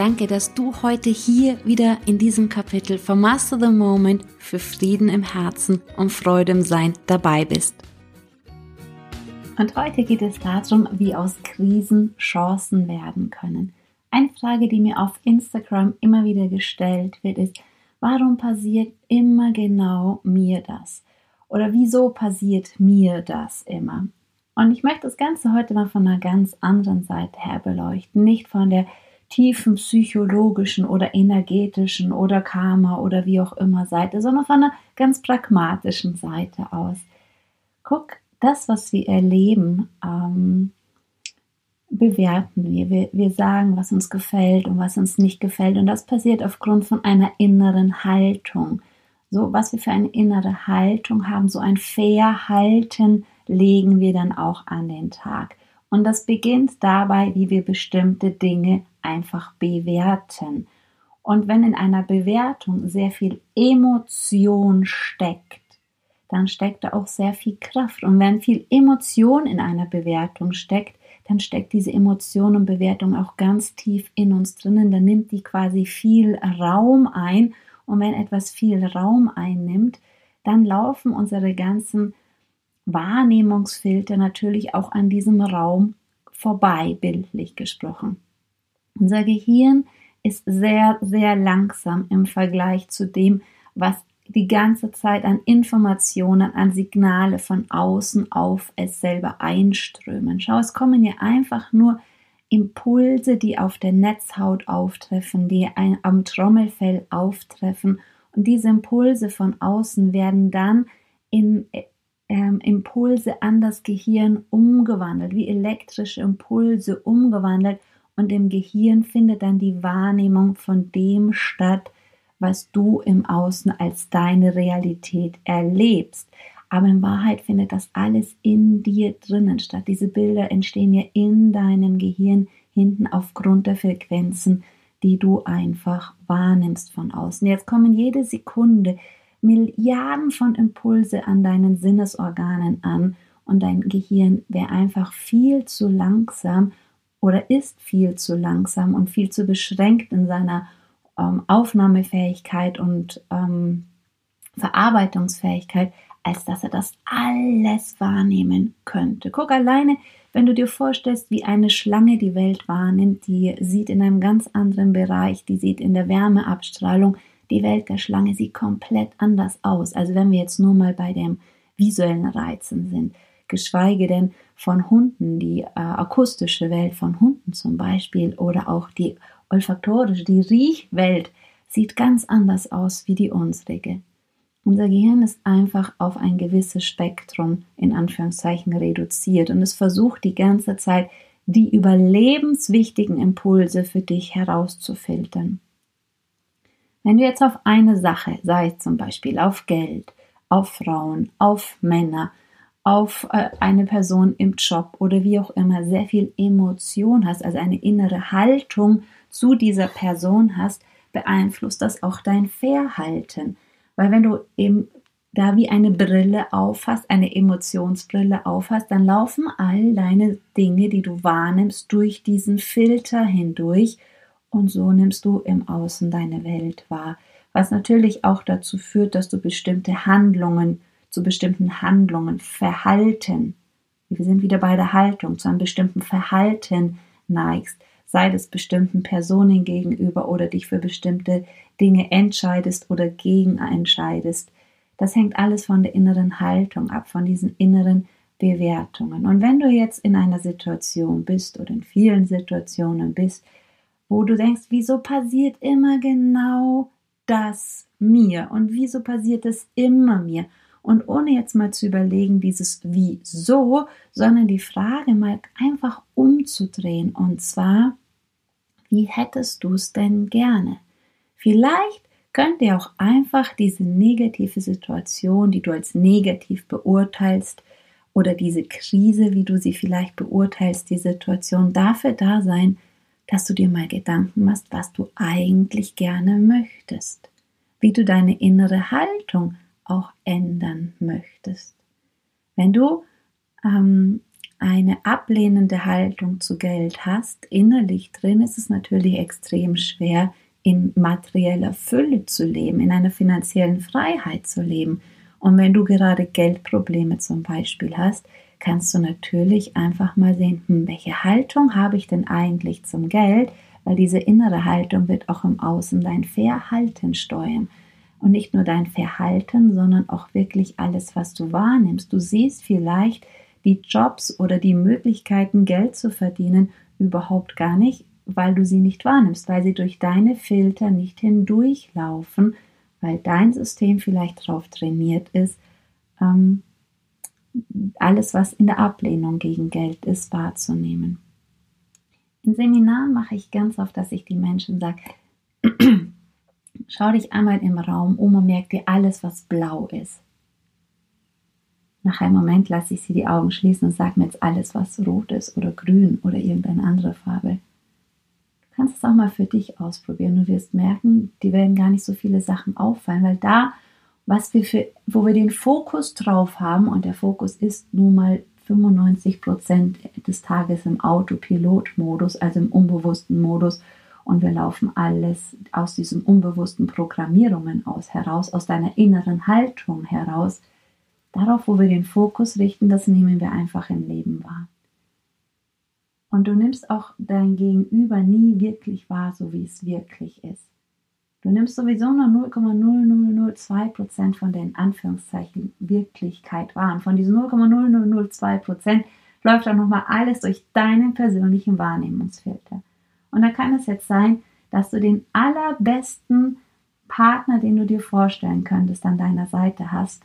Danke, dass du heute hier wieder in diesem Kapitel von Master the Moment für Frieden im Herzen und Freude im Sein dabei bist. Und heute geht es darum, wie aus Krisen Chancen werden können. Eine Frage, die mir auf Instagram immer wieder gestellt wird, ist, warum passiert immer genau mir das? Oder wieso passiert mir das immer? Und ich möchte das Ganze heute mal von einer ganz anderen Seite her beleuchten, nicht von der tiefen psychologischen oder energetischen oder Karma oder wie auch immer Seite, sondern von einer ganz pragmatischen Seite aus. Guck, das, was wir erleben, ähm, bewerten wir. wir. Wir sagen, was uns gefällt und was uns nicht gefällt. Und das passiert aufgrund von einer inneren Haltung. So, was wir für eine innere Haltung haben, so ein Verhalten legen wir dann auch an den Tag. Und das beginnt dabei, wie wir bestimmte Dinge einfach bewerten. Und wenn in einer Bewertung sehr viel Emotion steckt, dann steckt da auch sehr viel Kraft. Und wenn viel Emotion in einer Bewertung steckt, dann steckt diese Emotion und Bewertung auch ganz tief in uns drinnen. Dann nimmt die quasi viel Raum ein. Und wenn etwas viel Raum einnimmt, dann laufen unsere ganzen Wahrnehmungsfilter natürlich auch an diesem Raum vorbei, bildlich gesprochen. Unser Gehirn ist sehr, sehr langsam im Vergleich zu dem, was die ganze Zeit an Informationen, an Signale von außen auf es selber einströmen. Schau, es kommen ja einfach nur Impulse, die auf der Netzhaut auftreffen, die am Trommelfell auftreffen. Und diese Impulse von außen werden dann in ähm, Impulse an das Gehirn umgewandelt, wie elektrische Impulse umgewandelt. Und im Gehirn findet dann die Wahrnehmung von dem statt, was du im Außen als deine Realität erlebst. Aber in Wahrheit findet das alles in dir drinnen statt. Diese Bilder entstehen ja in deinem Gehirn hinten aufgrund der Frequenzen, die du einfach wahrnimmst von außen. Jetzt kommen jede Sekunde Milliarden von Impulse an deinen Sinnesorganen an und dein Gehirn wäre einfach viel zu langsam oder ist viel zu langsam und viel zu beschränkt in seiner ähm, Aufnahmefähigkeit und ähm, Verarbeitungsfähigkeit, als dass er das alles wahrnehmen könnte. Guck alleine, wenn du dir vorstellst, wie eine Schlange die Welt wahrnimmt, die sieht in einem ganz anderen Bereich, die sieht in der Wärmeabstrahlung, die Welt der Schlange sieht komplett anders aus. Also wenn wir jetzt nur mal bei dem visuellen Reizen sind, geschweige denn von Hunden, die äh, akustische Welt von Hunden zum Beispiel oder auch die olfaktorische, die Riechwelt sieht ganz anders aus wie die unsrige. Unser Gehirn ist einfach auf ein gewisses Spektrum in Anführungszeichen reduziert und es versucht die ganze Zeit, die überlebenswichtigen Impulse für dich herauszufiltern. Wenn du jetzt auf eine Sache, sei es zum Beispiel auf Geld, auf Frauen, auf Männer, auf äh, eine Person im Job oder wie auch immer sehr viel Emotion hast, also eine innere Haltung zu dieser Person hast, beeinflusst das auch dein Verhalten. Weil wenn du eben da wie eine Brille aufhast, eine Emotionsbrille aufhast, dann laufen all deine Dinge, die du wahrnimmst, durch diesen Filter hindurch und so nimmst du im Außen deine Welt wahr. Was natürlich auch dazu führt, dass du bestimmte Handlungen, zu bestimmten Handlungen, Verhalten, wir sind wieder bei der Haltung, zu einem bestimmten Verhalten neigst sei das bestimmten Personen gegenüber oder dich für bestimmte Dinge entscheidest oder gegen entscheidest. Das hängt alles von der inneren Haltung ab, von diesen inneren Bewertungen. Und wenn du jetzt in einer Situation bist oder in vielen Situationen bist, wo du denkst, wieso passiert immer genau das mir und wieso passiert es immer mir? Und ohne jetzt mal zu überlegen, dieses Wieso, sondern die Frage mal einfach umzudrehen. Und zwar, wie hättest du es denn gerne? Vielleicht könnt ihr auch einfach diese negative Situation, die du als negativ beurteilst, oder diese Krise, wie du sie vielleicht beurteilst, die Situation dafür da sein, dass du dir mal Gedanken machst, was du eigentlich gerne möchtest, wie du deine innere Haltung auch ändern möchtest. Wenn du ähm, eine ablehnende Haltung zu Geld hast, innerlich drin ist es natürlich extrem schwer, in materieller Fülle zu leben, in einer finanziellen Freiheit zu leben. Und wenn du gerade Geldprobleme zum Beispiel hast, kannst du natürlich einfach mal sehen, hm, welche Haltung habe ich denn eigentlich zum Geld, weil diese innere Haltung wird auch im Außen dein Verhalten steuern. Und nicht nur dein Verhalten, sondern auch wirklich alles, was du wahrnimmst. Du siehst vielleicht die Jobs oder die Möglichkeiten, Geld zu verdienen, überhaupt gar nicht, weil du sie nicht wahrnimmst, weil sie durch deine Filter nicht hindurchlaufen, weil dein System vielleicht darauf trainiert ist, ähm, alles, was in der Ablehnung gegen Geld ist, wahrzunehmen. In Seminaren mache ich ganz oft, dass ich die Menschen sage, schau dich einmal im Raum um und merk dir alles, was blau ist. Nach einem Moment lasse ich sie die Augen schließen und sage mir jetzt alles, was rot ist oder grün oder irgendeine andere Farbe kannst es auch mal für dich ausprobieren. Du wirst merken, die werden gar nicht so viele Sachen auffallen, weil da, was wir für, wo wir den Fokus drauf haben, und der Fokus ist nun mal 95 Prozent des Tages im Autopilot-Modus, also im unbewussten Modus, und wir laufen alles aus diesen unbewussten Programmierungen aus heraus, aus deiner inneren Haltung heraus. Darauf, wo wir den Fokus richten, das nehmen wir einfach im Leben wahr. Und du nimmst auch dein Gegenüber nie wirklich wahr, so wie es wirklich ist. Du nimmst sowieso nur 0,0002% von den Anführungszeichen Wirklichkeit wahr. Und von diesen 0,0002% läuft auch nochmal alles durch deinen persönlichen Wahrnehmungsfilter. Und da kann es jetzt sein, dass du den allerbesten Partner, den du dir vorstellen könntest, an deiner Seite hast,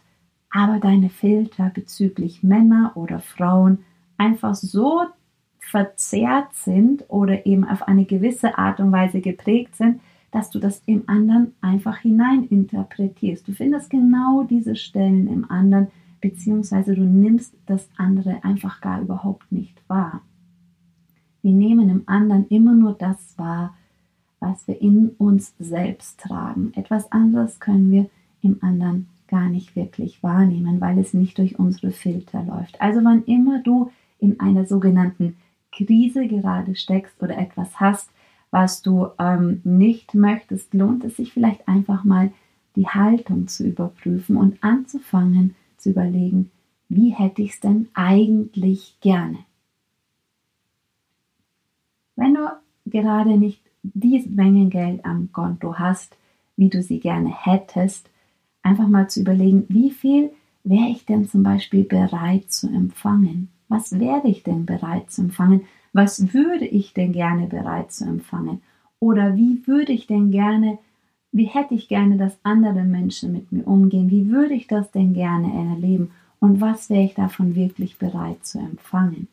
aber deine Filter bezüglich Männer oder Frauen einfach so verzerrt sind oder eben auf eine gewisse Art und Weise geprägt sind, dass du das im anderen einfach hineininterpretierst. Du findest genau diese Stellen im anderen, beziehungsweise du nimmst das andere einfach gar überhaupt nicht wahr. Wir nehmen im anderen immer nur das wahr, was wir in uns selbst tragen. Etwas anderes können wir im anderen gar nicht wirklich wahrnehmen, weil es nicht durch unsere Filter läuft. Also wann immer du in einer sogenannten Krise gerade steckst oder etwas hast, was du ähm, nicht möchtest, lohnt es sich vielleicht einfach mal die Haltung zu überprüfen und anzufangen zu überlegen, wie hätte ich es denn eigentlich gerne? Wenn du gerade nicht diese Menge Geld am Konto hast, wie du sie gerne hättest, einfach mal zu überlegen, wie viel wäre ich denn zum Beispiel bereit zu empfangen? Was werde ich denn bereit zu empfangen? Was würde ich denn gerne bereit zu empfangen? Oder wie würde ich denn gerne, wie hätte ich gerne, dass andere Menschen mit mir umgehen? Wie würde ich das denn gerne erleben? Und was wäre ich davon wirklich bereit zu empfangen?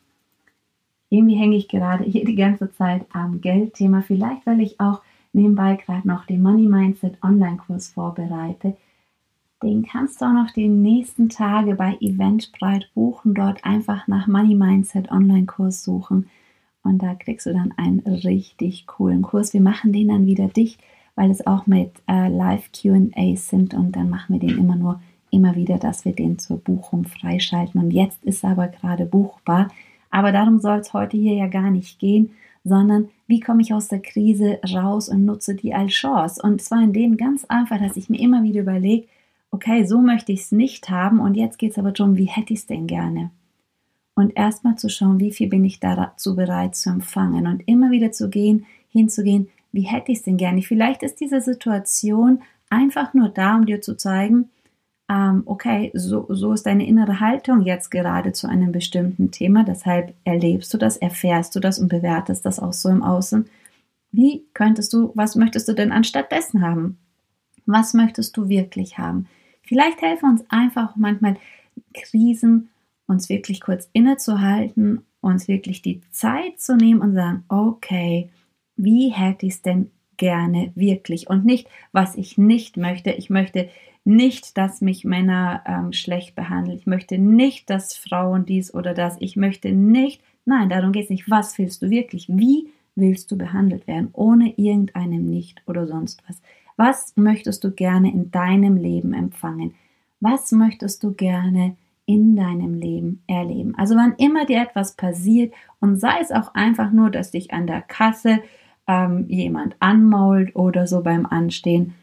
Irgendwie hänge ich gerade hier die ganze Zeit am Geldthema. Vielleicht, weil ich auch nebenbei gerade noch den Money Mindset Online-Kurs vorbereite den kannst du auch noch die nächsten Tage bei Eventbrite buchen. Dort einfach nach Money Mindset Online-Kurs suchen. Und da kriegst du dann einen richtig coolen Kurs. Wir machen den dann wieder dicht, weil es auch mit äh, Live QAs sind. Und dann machen wir den immer nur immer wieder, dass wir den zur Buchung freischalten. Und jetzt ist er aber gerade buchbar. Aber darum soll es heute hier ja gar nicht gehen, sondern wie komme ich aus der Krise raus und nutze die als Chance. Und zwar in dem ganz einfach, dass ich mir immer wieder überlege, okay, so möchte ich es nicht haben und jetzt geht es aber darum, wie hätte ich es denn gerne? Und erstmal zu schauen, wie viel bin ich dazu bereit zu empfangen und immer wieder zu gehen, hinzugehen, wie hätte ich es denn gerne? Vielleicht ist diese Situation einfach nur da, um dir zu zeigen, ähm, okay, so, so ist deine innere Haltung jetzt gerade zu einem bestimmten Thema, deshalb erlebst du das, erfährst du das und bewertest das auch so im Außen. Wie könntest du, was möchtest du denn anstattdessen haben? Was möchtest du wirklich haben? Vielleicht helfen uns einfach manchmal Krisen, uns wirklich kurz innezuhalten, uns wirklich die Zeit zu nehmen und sagen, okay, wie hätte ich es denn gerne wirklich und nicht, was ich nicht möchte. Ich möchte nicht, dass mich Männer ähm, schlecht behandeln. Ich möchte nicht, dass Frauen dies oder das. Ich möchte nicht. Nein, darum geht es nicht. Was willst du wirklich? Wie willst du behandelt werden? Ohne irgendeinem Nicht oder sonst was. Was möchtest du gerne in deinem Leben empfangen? Was möchtest du gerne in deinem Leben erleben? Also wann immer dir etwas passiert und sei es auch einfach nur, dass dich an der Kasse ähm, jemand anmault oder so beim Anstehen,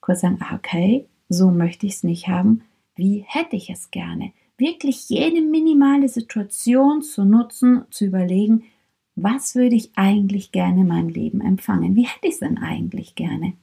kurz sagen, ah, okay, so möchte ich es nicht haben, wie hätte ich es gerne? Wirklich jede minimale Situation zu nutzen, zu überlegen, was würde ich eigentlich gerne in meinem Leben empfangen? Wie hätte ich es denn eigentlich gerne?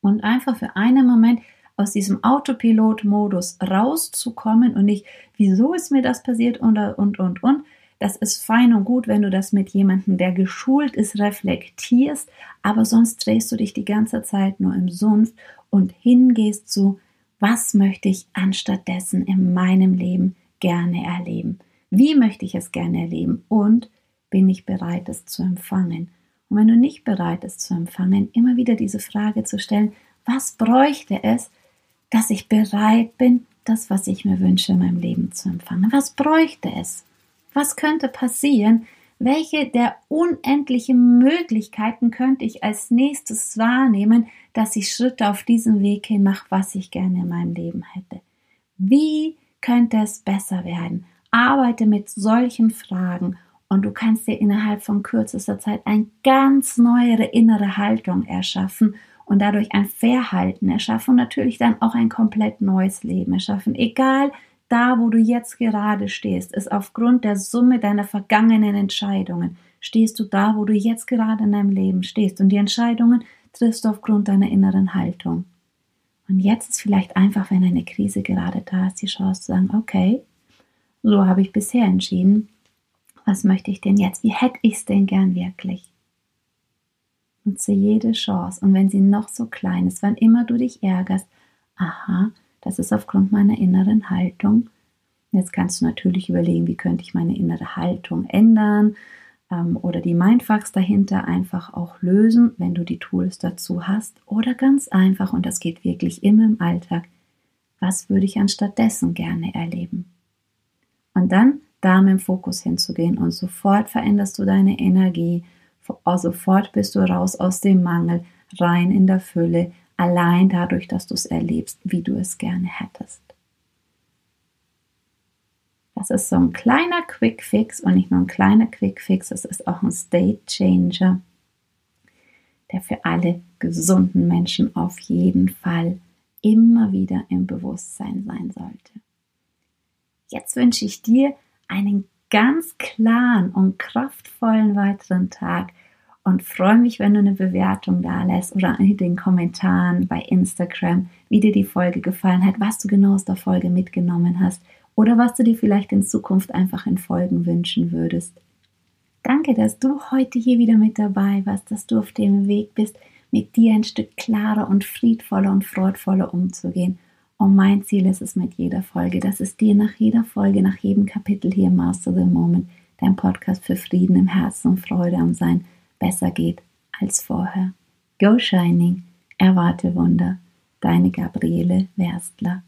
Und einfach für einen Moment aus diesem Autopilot-Modus rauszukommen und nicht, wieso ist mir das passiert und, und, und, und. Das ist fein und gut, wenn du das mit jemandem, der geschult ist, reflektierst, aber sonst drehst du dich die ganze Zeit nur im Sumpf und hingehst zu, was möchte ich anstattdessen in meinem Leben gerne erleben? Wie möchte ich es gerne erleben? Und bin ich bereit, es zu empfangen? Und wenn du nicht bereit bist zu empfangen, immer wieder diese Frage zu stellen, was bräuchte es, dass ich bereit bin, das, was ich mir wünsche, in meinem Leben zu empfangen? Was bräuchte es? Was könnte passieren, welche der unendlichen Möglichkeiten könnte ich als nächstes wahrnehmen, dass ich Schritte auf diesem Weg hin mache, was ich gerne in meinem Leben hätte? Wie könnte es besser werden? Arbeite mit solchen Fragen und du kannst dir innerhalb von kürzester Zeit eine ganz neue innere Haltung erschaffen und dadurch ein Verhalten erschaffen und natürlich dann auch ein komplett neues Leben erschaffen. Egal, da, wo du jetzt gerade stehst, ist aufgrund der Summe deiner vergangenen Entscheidungen, stehst du da, wo du jetzt gerade in deinem Leben stehst. Und die Entscheidungen triffst du aufgrund deiner inneren Haltung. Und jetzt ist vielleicht einfach, wenn eine Krise gerade da ist, die Chance zu sagen, okay, so habe ich bisher entschieden. Was möchte ich denn jetzt? Wie hätte ich es denn gern wirklich? Nutze jede Chance. Und wenn sie noch so klein ist, wann immer du dich ärgerst, aha, das ist aufgrund meiner inneren Haltung. Jetzt kannst du natürlich überlegen, wie könnte ich meine innere Haltung ändern ähm, oder die Mindfucks dahinter einfach auch lösen, wenn du die Tools dazu hast. Oder ganz einfach, und das geht wirklich immer im Alltag, was würde ich anstattdessen gerne erleben? Und dann da mit dem Fokus hinzugehen und sofort veränderst du deine Energie, sofort bist du raus aus dem Mangel, rein in der Fülle, allein dadurch, dass du es erlebst, wie du es gerne hättest. Das ist so ein kleiner Quick Fix und nicht nur ein kleiner Quick Fix, es ist auch ein State Changer, der für alle gesunden Menschen auf jeden Fall immer wieder im Bewusstsein sein sollte. Jetzt wünsche ich dir einen ganz klaren und kraftvollen weiteren Tag und freue mich, wenn du eine Bewertung da lässt oder in den Kommentaren bei Instagram, wie dir die Folge gefallen hat, was du genau aus der Folge mitgenommen hast oder was du dir vielleicht in Zukunft einfach in Folgen wünschen würdest. Danke, dass du heute hier wieder mit dabei warst, dass du auf dem Weg bist, mit dir ein Stück klarer und friedvoller und freudvoller umzugehen. Und mein Ziel ist es mit jeder Folge, dass es dir nach jeder Folge, nach jedem Kapitel hier Master the Moment, dein Podcast für Frieden im Herzen und Freude am Sein, besser geht als vorher. Go Shining, erwarte Wunder, deine Gabriele Werstler.